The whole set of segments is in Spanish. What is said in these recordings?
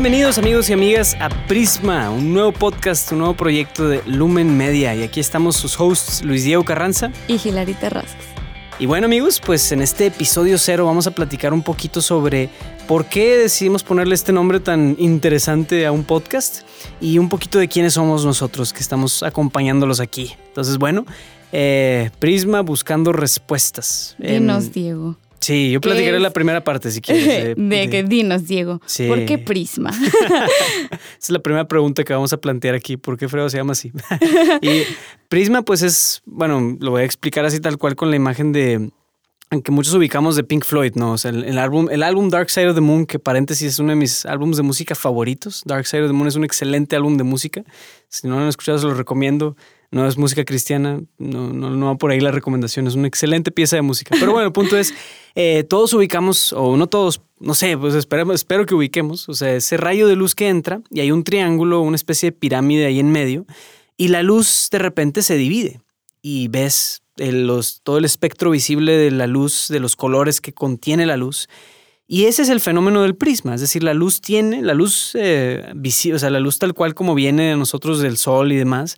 Bienvenidos amigos y amigas a Prisma, un nuevo podcast, un nuevo proyecto de Lumen Media. Y aquí estamos sus hosts Luis Diego Carranza y Hilary Terrazas. Y bueno amigos, pues en este episodio cero vamos a platicar un poquito sobre por qué decidimos ponerle este nombre tan interesante a un podcast y un poquito de quiénes somos nosotros que estamos acompañándolos aquí. Entonces bueno, eh, Prisma buscando respuestas. Dinos Diego. Sí, yo platicaré la primera parte si quieres. De, que dinos, Diego. ¿Por qué Prisma? Esa es la primera pregunta que vamos a plantear aquí. ¿Por qué Fredo se llama así? y Prisma, pues es, bueno, lo voy a explicar así tal cual con la imagen de que muchos ubicamos de Pink Floyd, ¿no? O sea, el, álbum, el álbum Dark Side of the Moon, que paréntesis es uno de mis álbumes de música favoritos. Dark Side of the Moon es un excelente álbum de música. Si no lo han escuchado, se lo recomiendo no es música cristiana, no, no, no va por ahí la recomendación, es una excelente pieza de música. Pero bueno, el punto es, eh, todos ubicamos, o no todos, no sé, pues esperemos, espero que ubiquemos, o sea, ese rayo de luz que entra y hay un triángulo, una especie de pirámide ahí en medio, y la luz de repente se divide y ves los, todo el espectro visible de la luz, de los colores que contiene la luz. Y ese es el fenómeno del prisma, es decir, la luz tiene, la luz eh, o sea, la luz tal cual como viene de nosotros del sol y demás,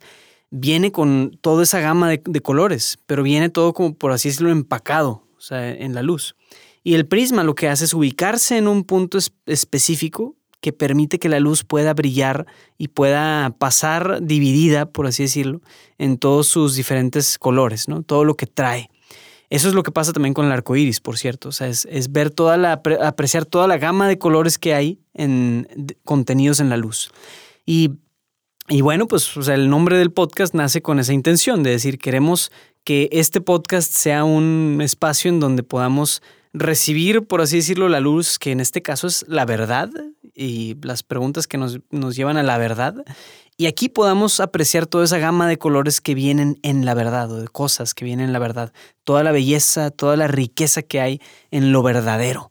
viene con toda esa gama de, colores, pero viene todo como por así decirlo empacado, o sea, en la luz. Y el prisma lo que hace es ubicarse en un punto específico que permite que la luz pueda brillar y pueda pasar dividida, por así decirlo, en todos sus diferentes colores, ¿no? Todo lo que trae. Eso es lo que pasa también con el arco iris, por cierto. O sea, es, ver toda la, apreciar toda la gama de colores que hay en, contenidos en la luz. Y y bueno, pues el nombre del podcast nace con esa intención de decir, queremos que este podcast sea un espacio en donde podamos recibir, por así decirlo, la luz, que en este caso es la verdad y las preguntas que nos, nos llevan a la verdad. Y aquí podamos apreciar toda esa gama de colores que vienen en la verdad o de cosas que vienen en la verdad. Toda la belleza, toda la riqueza que hay en lo verdadero.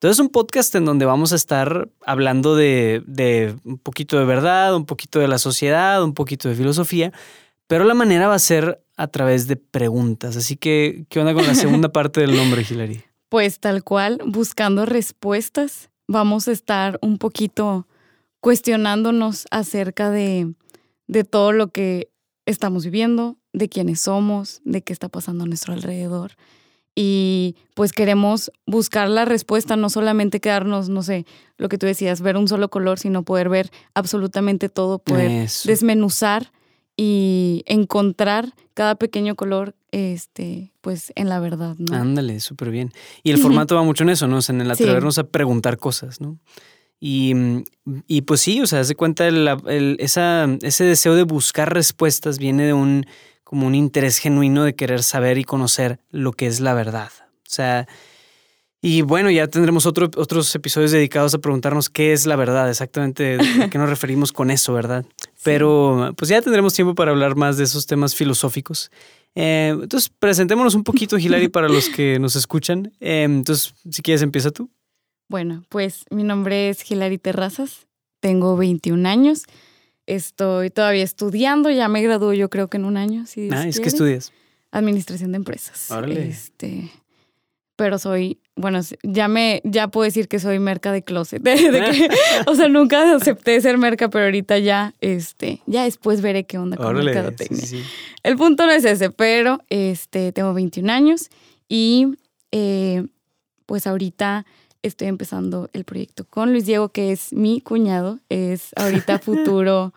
Entonces es un podcast en donde vamos a estar hablando de, un poquito de verdad, un poquito de la sociedad, un poquito de filosofía, pero la manera va a ser a través de preguntas. Así que, ¿qué onda con la segunda parte del nombre, Hilary? Pues tal cual, buscando respuestas, vamos a estar un poquito cuestionándonos acerca de, de todo lo que estamos viviendo, de quiénes somos, de qué está pasando a nuestro alrededor y pues queremos buscar la respuesta, no solamente quedarnos, no sé, lo que tú decías, ver un solo color, sino poder ver absolutamente todo, poder desmenuzar y encontrar cada pequeño color este pues en la verdad, ¿no? Ándale, súper bien. Y el formato va mucho en eso, ¿no? O sea, en el atrevernos a preguntar cosas, ¿no? Y, y, pues sí, o sea, se cuenta el, esa, ese deseo de buscar respuestas viene de un como un interés genuino de querer saber y conocer lo que es la verdad. O sea, y bueno, ya tendremos otros episodios dedicados a preguntarnos qué es la verdad, exactamente a qué nos referimos con eso, ¿verdad? Pero pues ya tendremos tiempo para hablar más de esos temas filosóficos. Eh, entonces, presentémonos un poquito, Hilary, para los que nos escuchan. Eh, entonces, si quieres, empieza tú. Bueno, pues mi nombre es Hilary Terrazas, tengo 21 años. Estoy todavía estudiando, ya me gradúo yo creo que en un año. Si ah, ¿es que estudias? Administración de empresas. Este, pero soy, bueno, ya me, ya puedo decir que soy merca de closet. o sea, nunca acepté ser merca, pero ahorita ya, este, ya después veré qué onda con mercadotecnia. Sí, El punto no es ese, pero este, tengo 21 años y eh, pues ahorita estoy empezando el proyecto con Luis Diego, que es mi cuñado, es ahorita futuro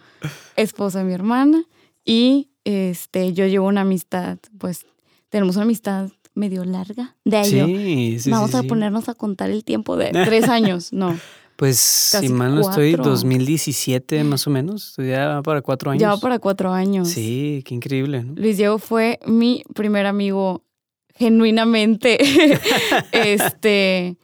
esposo de mi hermana. Y este, yo llevo una amistad, pues tenemos una amistad medio larga de ahí. Sí, Vamos a ponernos a contar el tiempo de tres años, no. Pues si mal no estoy, 2017 más o menos, ya va para cuatro años. Ya va para cuatro años. Sí, qué increíble. Luis Diego fue mi primer amigo genuinamente, este,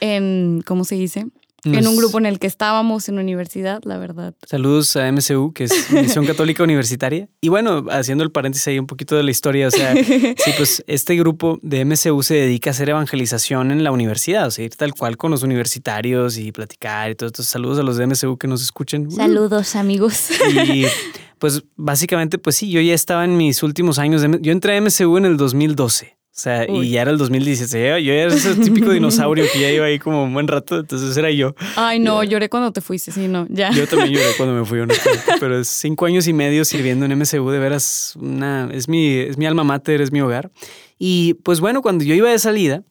en, ¿cómo se dice? en un grupo en el que estábamos en universidad, la verdad. Saludos a MCU, que es Misión Católica Universitaria. Y bueno, haciendo el paréntesis ahí un poquito de la historia, o sea, sí, pues este grupo de MCU se dedica a hacer evangelización en la universidad, o sea, ir tal cual con los universitarios y platicar y todo esto. Saludos a los de MCU que nos escuchen. Saludos, amigos. Y pues básicamente, pues sí, yo ya estaba en mis últimos años. De, yo entré a MCU en el 2012. O sea, y ya era el 2016. Yo era ese típico dinosaurio que ya iba ahí como un buen rato, entonces era yo. Ay, no, lloré cuando te fuiste, sí, no, ya. Yo también lloré cuando me fui, honestamente. pero es cinco años y medio sirviendo en MSU, de veras, una, es, mi, es mi alma mater, es mi hogar. Y pues bueno, cuando yo iba de salida,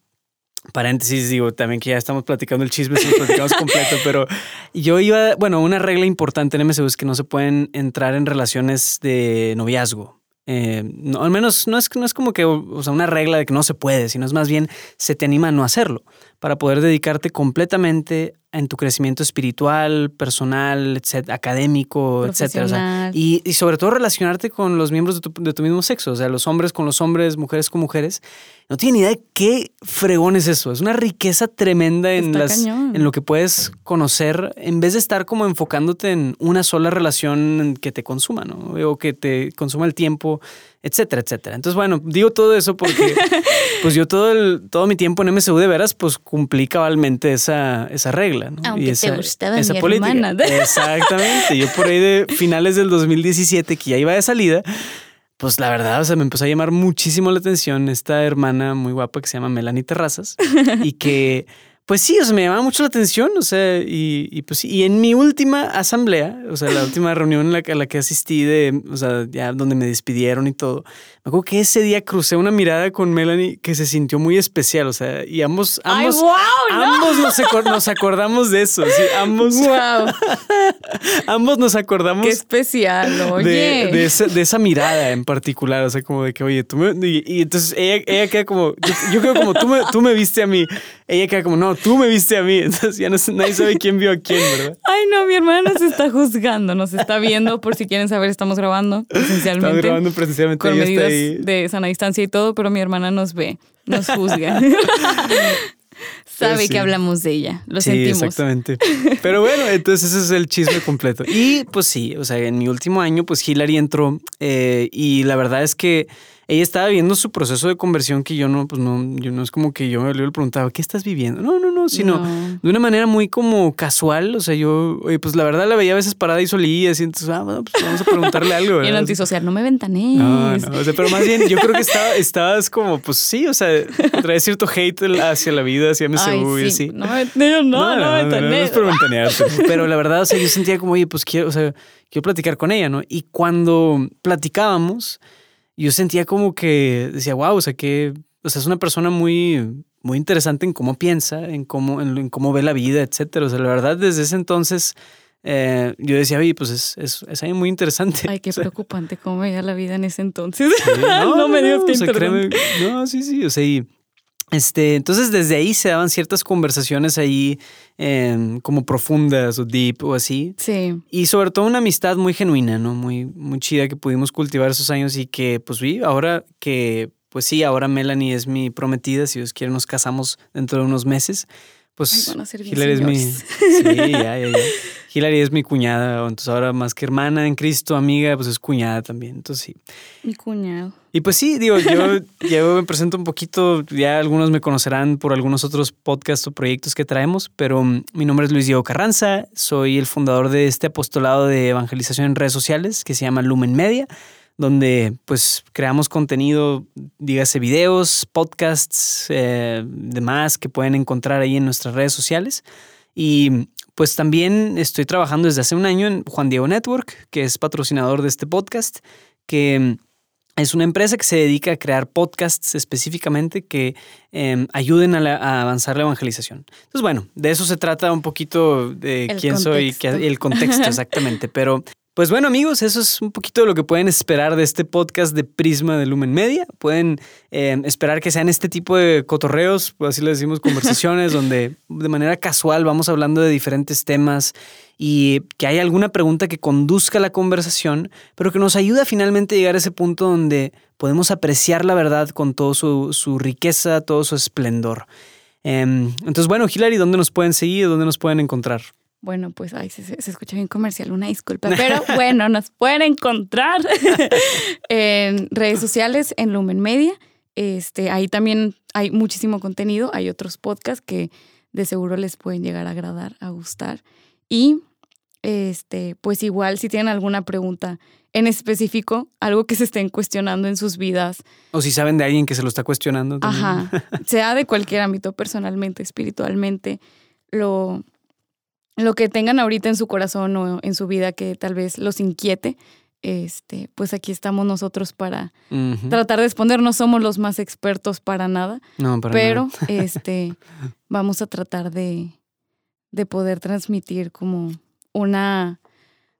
paréntesis, digo también que ya estamos platicando el chisme, si lo platicamos completo, pero yo iba, bueno, una regla importante en MSU es que no se pueden entrar en relaciones de noviazgo. Eh, no, al menos no es, no es como que o sea, una regla de que no se puede, sino es más bien se te anima a no hacerlo para poder dedicarte completamente en tu crecimiento espiritual, personal, etcétera, académico, etcétera. y, y, sobre todo relacionarte con los miembros de tu, de tu, mismo sexo, o sea, los hombres con los hombres, mujeres con mujeres. No tienen ni idea de qué fregón es eso. Es una riqueza tremenda en, las, en lo que puedes conocer, en vez de estar como enfocándote en una sola relación que te consuma, ¿no? O que te consuma el tiempo etcétera, etcétera. Entonces, bueno, digo todo eso porque pues yo todo, el, todo mi tiempo en MSU de veras pues cumplí cabalmente esa, esa regla. ¿no? Aunque esa, te gustaba esa mi política. Hermana. Exactamente. Yo por ahí de finales del 2017 que ya iba de salida, pues la verdad, o sea, me empezó a llamar muchísimo la atención esta hermana muy guapa que se llama Melanie Terrazas y que pues sí, o sea, me llamaba mucho la atención, o sea, y, y pues sí, y en mi última asamblea, o sea, la última reunión a la, a la que asistí de, o sea, ya donde me despidieron y todo, me acuerdo que ese día crucé una mirada con Melanie que se sintió muy especial, o sea, y ambos, ambos, Ay, wow, ambos nos, nos, acordamos de eso, sí, ambos, wow. ambos nos acordamos. Qué especial, oye. De, de, esa, de, esa, mirada en particular, o sea, como de que, oye, tú me, y, y entonces ella, ella queda como, yo, yo creo como tú me, tú me viste a mí, ella queda como, no, tú me viste a mí. Entonces ya no, nadie sabe quién vio a quién, ¿verdad? Ay, no, mi hermana nos está juzgando, nos está viendo. Por si quieren saber, estamos grabando presencialmente. Estamos grabando presencialmente. Con medidas de sana distancia y todo, pero mi hermana nos ve, nos juzga. Sabe sí. que hablamos de ella, lo sí, sentimos. exactamente. Pero bueno, entonces ese es el chisme completo. Y pues sí, o sea, en mi último año, pues Hillary entró eh, y la verdad es que ella estaba viviendo su proceso de conversión que yo no, pues no, yo no es como que yo le preguntaba, ¿qué estás viviendo? No, no, no, sino no. de una manera muy como casual. O sea, yo, pues la verdad la veía a veces parada y solía, así, entonces, ah, bueno, pues vamos a preguntarle algo. ¿verdad? Y el antisocial, no me ventanees. No, no, o sea, pero más bien yo creo que estaba, estabas como, pues sí, o sea, trae cierto hate hacia la vida, hacia MSU Ay, y sí. así. No, no, no, no, no, ventanees. No, no es por pero la verdad, o sea, yo sentía como, oye, pues quiero, o sea, quiero platicar con ella, ¿no? Y cuando platicábamos, yo sentía como que decía, wow, o sea, que o sea, es una persona muy, muy interesante en cómo piensa, en cómo, en, en cómo ve la vida, etcétera. O sea, la verdad, desde ese entonces eh, yo decía, oye, pues es, es, es algo muy interesante. Ay, qué o sea, preocupante cómo veía la vida en ese entonces. Sí, no, no, me digas no, que o sea, créeme, No, sí, sí, o sea, y este, entonces desde ahí se daban ciertas conversaciones ahí eh, como profundas o deep o así. Sí. Y sobre todo una amistad muy genuina, ¿no? Muy, muy chida que pudimos cultivar esos años y que pues vi ahora que, pues sí, ahora Melanie es mi prometida, si Dios quiere nos casamos dentro de unos meses. Pues Ay, van a ser bien Hilary es mi... Sí, ya, ya, ya. Hilary es mi cuñada, entonces ahora más que hermana en Cristo, amiga, pues es cuñada también, entonces sí. Mi cuñado. Y pues sí, digo, yo, yo me presento un poquito, ya algunos me conocerán por algunos otros podcasts o proyectos que traemos, pero um, mi nombre es Luis Diego Carranza, soy el fundador de este apostolado de evangelización en redes sociales que se llama Lumen Media, donde pues creamos contenido, dígase videos, podcasts, eh, demás que pueden encontrar ahí en nuestras redes sociales. Y pues también estoy trabajando desde hace un año en Juan Diego Network, que es patrocinador de este podcast, que es una empresa que se dedica a crear podcasts específicamente que eh, ayuden a, la, a, avanzar la evangelización. Entonces, bueno, de eso se trata un poquito de El quién soy, contexto. qué- el contexto exactamente. Pero, pues bueno, amigos, eso es un poquito de lo que pueden esperar de este podcast de Prisma de Lumen Media. Pueden eh, esperar que sean este tipo de cotorreos, así le decimos, conversaciones, donde de manera casual vamos hablando de diferentes temas y que haya alguna pregunta que conduzca la conversación, pero que nos ayude a finalmente llegar a ese punto donde podemos apreciar la verdad con todo su, su riqueza, todo su esplendor. Em, entonces, bueno, Hilary, ¿dónde nos pueden seguir? ¿Dónde nos pueden encontrar? Bueno, pues ay, se, escucha bien comercial, una disculpa. Pero bueno, nos pueden encontrar en redes sociales, en Lumen Media. Este, ahí también hay muchísimo contenido. Hay otros podcasts que de seguro les pueden llegar a agradar, a gustar. Y este, pues igual si tienen alguna pregunta en específico, algo que se estén cuestionando en sus vidas. O si saben de alguien que se lo está cuestionando. Ajá. sea de cualquier ámbito, personalmente, espiritualmente, lo, lo que tengan ahorita en su corazón o en su vida que tal vez los inquiete, este, pues aquí estamos nosotros para tratar de responder. No somos los más expertos para nada, no, para pero este, vamos a tratar de, de poder transmitir como una,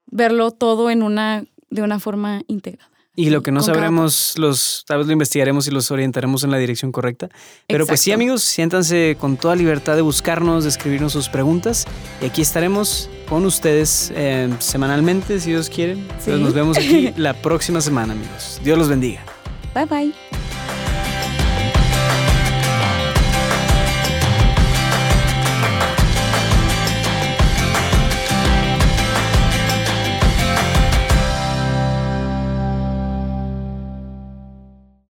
verlo todo en una, de una forma integrada. Y lo que no sabremos, los, tal vez lo investigaremos y los orientaremos en la dirección correcta. Pero pues sí, amigos, siéntanse con toda libertad de buscarnos, de escribirnos sus preguntas. Y aquí estaremos con ustedes eh, semanalmente, si Dios quiere. nos vemos aquí la próxima semana, amigos. Dios los bendiga. Bye bye.